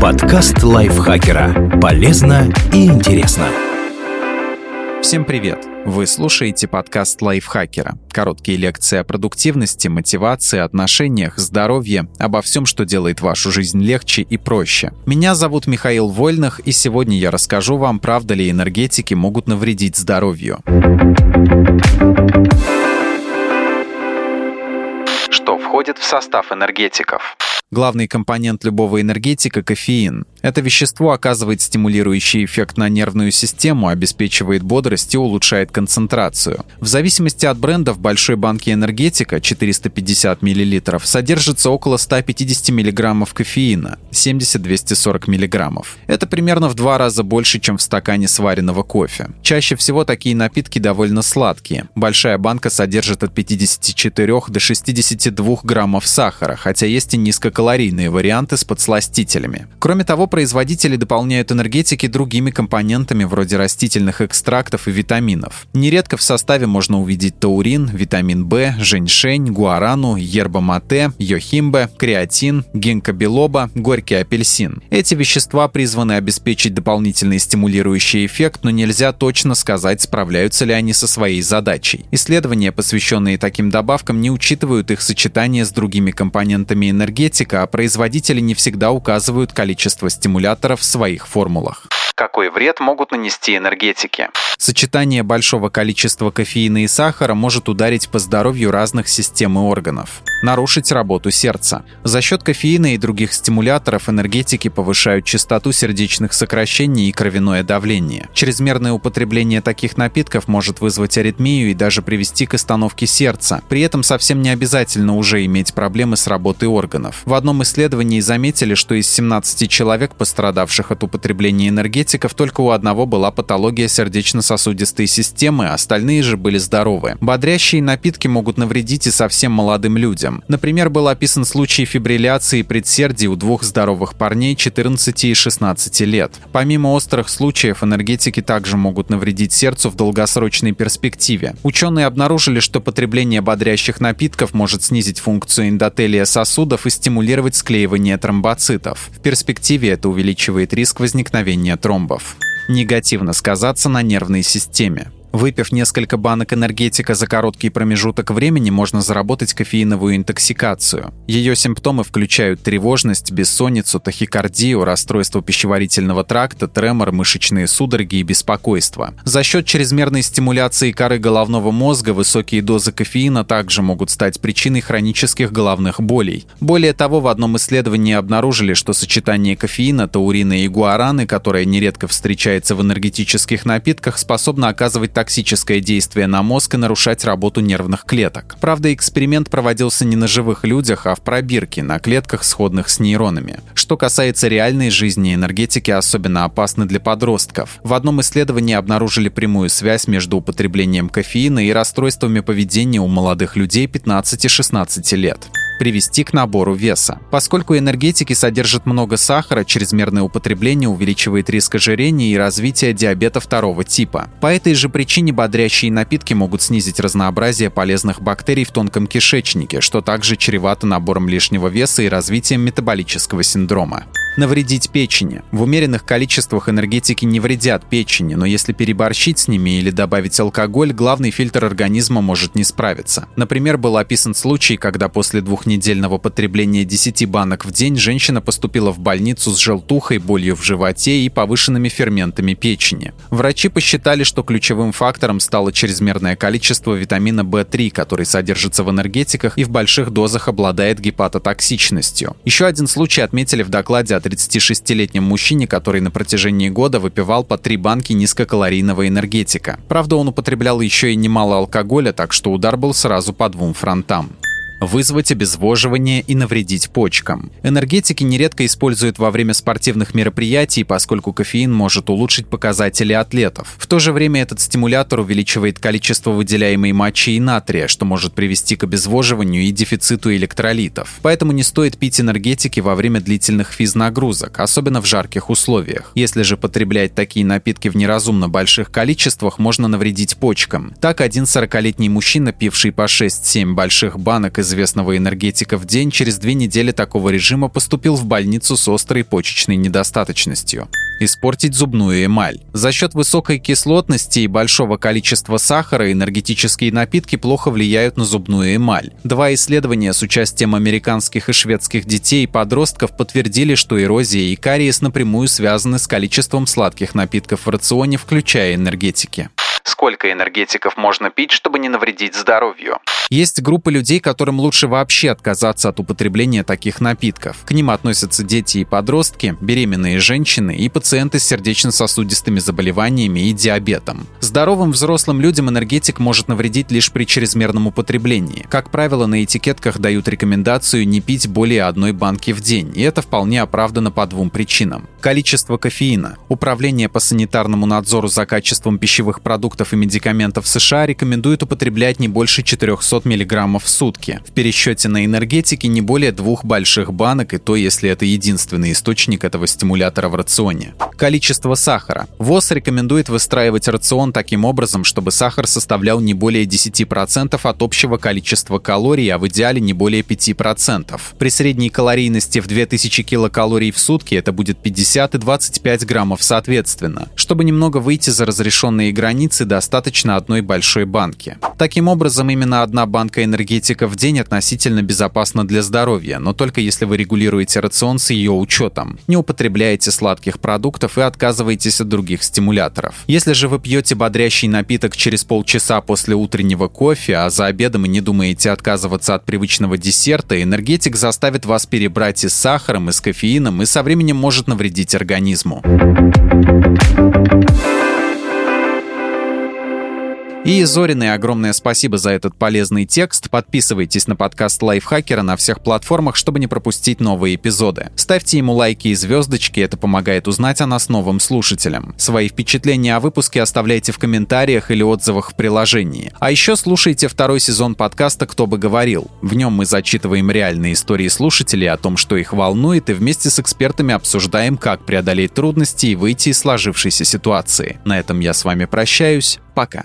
Подкаст лайфхакера. Полезно и интересно. Всем привет! Вы слушаете подкаст лайфхакера. Короткие лекции о продуктивности, мотивации, отношениях, здоровье, обо всем, что делает вашу жизнь легче и проще. Меня зовут Михаил Вольных, и сегодня я расскажу вам, правда ли энергетики могут навредить здоровью. Что входит в состав энергетиков? Главный компонент любого энергетика – кофеин. Это вещество оказывает стимулирующий эффект на нервную систему, обеспечивает бодрость и улучшает концентрацию. В зависимости от бренда в большой банке энергетика 450 мл содержится около 150 мг кофеина, 70-240 мг. Это примерно в два раза больше, чем в стакане сваренного кофе. Чаще всего такие напитки довольно сладкие. Большая банка содержит от 54 до 62 граммов сахара, хотя есть и низкокалорийные калорийные варианты с подсластителями. Кроме того, производители дополняют энергетики другими компонентами вроде растительных экстрактов и витаминов. Нередко в составе можно увидеть таурин, витамин В, женьшень, гуарану, ерба-мате, йохимбе, креатин, гинкобилоба, горький апельсин. Эти вещества призваны обеспечить дополнительный стимулирующий эффект, но нельзя точно сказать, справляются ли они со своей задачей. Исследования, посвященные таким добавкам, не учитывают их сочетание с другими компонентами энергетики, а производители не всегда указывают количество стимуляторов в своих формулах. Какой вред могут нанести энергетики? Сочетание большого количества кофеина и сахара может ударить по здоровью разных систем и органов. Нарушить работу сердца. За счет кофеина и других стимуляторов энергетики повышают частоту сердечных сокращений и кровяное давление. Чрезмерное употребление таких напитков может вызвать аритмию и даже привести к остановке сердца. При этом совсем не обязательно уже иметь проблемы с работой органов. В одном исследовании заметили, что из 17 человек, пострадавших от употребления энергетиков, только у одного была патология сердечно сердечно-сосудистой системы, остальные же были здоровы. Бодрящие напитки могут навредить и совсем молодым людям. Например, был описан случай фибрилляции предсердий у двух здоровых парней 14 и 16 лет. Помимо острых случаев, энергетики также могут навредить сердцу в долгосрочной перспективе. Ученые обнаружили, что потребление бодрящих напитков может снизить функцию эндотелия сосудов и стимулировать склеивание тромбоцитов. В перспективе это увеличивает риск возникновения тромбов негативно сказаться на нервной системе. Выпив несколько банок энергетика за короткий промежуток времени, можно заработать кофеиновую интоксикацию. Ее симптомы включают тревожность, бессонницу, тахикардию, расстройство пищеварительного тракта, тремор, мышечные судороги и беспокойство. За счет чрезмерной стимуляции коры головного мозга высокие дозы кофеина также могут стать причиной хронических головных болей. Более того, в одном исследовании обнаружили, что сочетание кофеина, таурина и гуараны, которое нередко встречается в энергетических напитках, способно оказывать токсическое действие на мозг и нарушать работу нервных клеток. Правда, эксперимент проводился не на живых людях, а в пробирке, на клетках, сходных с нейронами. Что касается реальной жизни, энергетики особенно опасны для подростков. В одном исследовании обнаружили прямую связь между употреблением кофеина и расстройствами поведения у молодых людей 15-16 лет привести к набору веса. Поскольку энергетики содержат много сахара, чрезмерное употребление увеличивает риск ожирения и развития диабета второго типа. По этой же причине бодрящие напитки могут снизить разнообразие полезных бактерий в тонком кишечнике, что также чревато набором лишнего веса и развитием метаболического синдрома навредить печени. В умеренных количествах энергетики не вредят печени, но если переборщить с ними или добавить алкоголь, главный фильтр организма может не справиться. Например, был описан случай, когда после двухнедельного потребления 10 банок в день женщина поступила в больницу с желтухой, болью в животе и повышенными ферментами печени. Врачи посчитали, что ключевым фактором стало чрезмерное количество витамина В3, который содержится в энергетиках и в больших дозах обладает гепатотоксичностью. Еще один случай отметили в докладе о 36-летнем мужчине, который на протяжении года выпивал по три банки низкокалорийного энергетика. Правда, он употреблял еще и немало алкоголя, так что удар был сразу по двум фронтам вызвать обезвоживание и навредить почкам. Энергетики нередко используют во время спортивных мероприятий, поскольку кофеин может улучшить показатели атлетов. В то же время этот стимулятор увеличивает количество выделяемой мочи и натрия, что может привести к обезвоживанию и дефициту электролитов. Поэтому не стоит пить энергетики во время длительных физнагрузок, особенно в жарких условиях. Если же потреблять такие напитки в неразумно больших количествах, можно навредить почкам. Так, один 40-летний мужчина, пивший по 6-7 больших банок из известного энергетика в день через две недели такого режима поступил в больницу с острой почечной недостаточностью испортить зубную эмаль. За счет высокой кислотности и большого количества сахара энергетические напитки плохо влияют на зубную эмаль. Два исследования с участием американских и шведских детей и подростков подтвердили, что эрозия и кариес напрямую связаны с количеством сладких напитков в рационе, включая энергетики сколько энергетиков можно пить, чтобы не навредить здоровью. Есть группы людей, которым лучше вообще отказаться от употребления таких напитков. К ним относятся дети и подростки, беременные женщины и пациенты с сердечно-сосудистыми заболеваниями и диабетом. Здоровым взрослым людям энергетик может навредить лишь при чрезмерном употреблении. Как правило, на этикетках дают рекомендацию не пить более одной банки в день, и это вполне оправдано по двум причинам. Количество кофеина. Управление по санитарному надзору за качеством пищевых продуктов и медикаментов США рекомендует употреблять не больше 400 мг в сутки. В пересчете на энергетики не более двух больших банок, и то, если это единственный источник этого стимулятора в рационе. Количество сахара. ВОЗ рекомендует выстраивать рацион таким образом, чтобы сахар составлял не более 10% от общего количества калорий, а в идеале не более 5%. При средней калорийности в 2000 килокалорий в сутки это будет 50 и 25 граммов соответственно. Чтобы немного выйти за разрешенные границы, достаточно одной большой банки. Таким образом, именно одна банка энергетика в день относительно безопасна для здоровья, но только если вы регулируете рацион с ее учетом, не употребляете сладких продуктов и отказываетесь от других стимуляторов. Если же вы пьете бодрящий напиток через полчаса после утреннего кофе, а за обедом и не думаете отказываться от привычного десерта, энергетик заставит вас перебрать и с сахаром, и с кофеином, и со временем может навредить организму. И Зориной огромное спасибо за этот полезный текст. Подписывайтесь на подкаст Лайфхакера на всех платформах, чтобы не пропустить новые эпизоды. Ставьте ему лайки и звездочки, это помогает узнать о нас новым слушателям. Свои впечатления о выпуске оставляйте в комментариях или отзывах в приложении. А еще слушайте второй сезон подкаста «Кто бы говорил». В нем мы зачитываем реальные истории слушателей о том, что их волнует, и вместе с экспертами обсуждаем, как преодолеть трудности и выйти из сложившейся ситуации. На этом я с вами прощаюсь. Пока.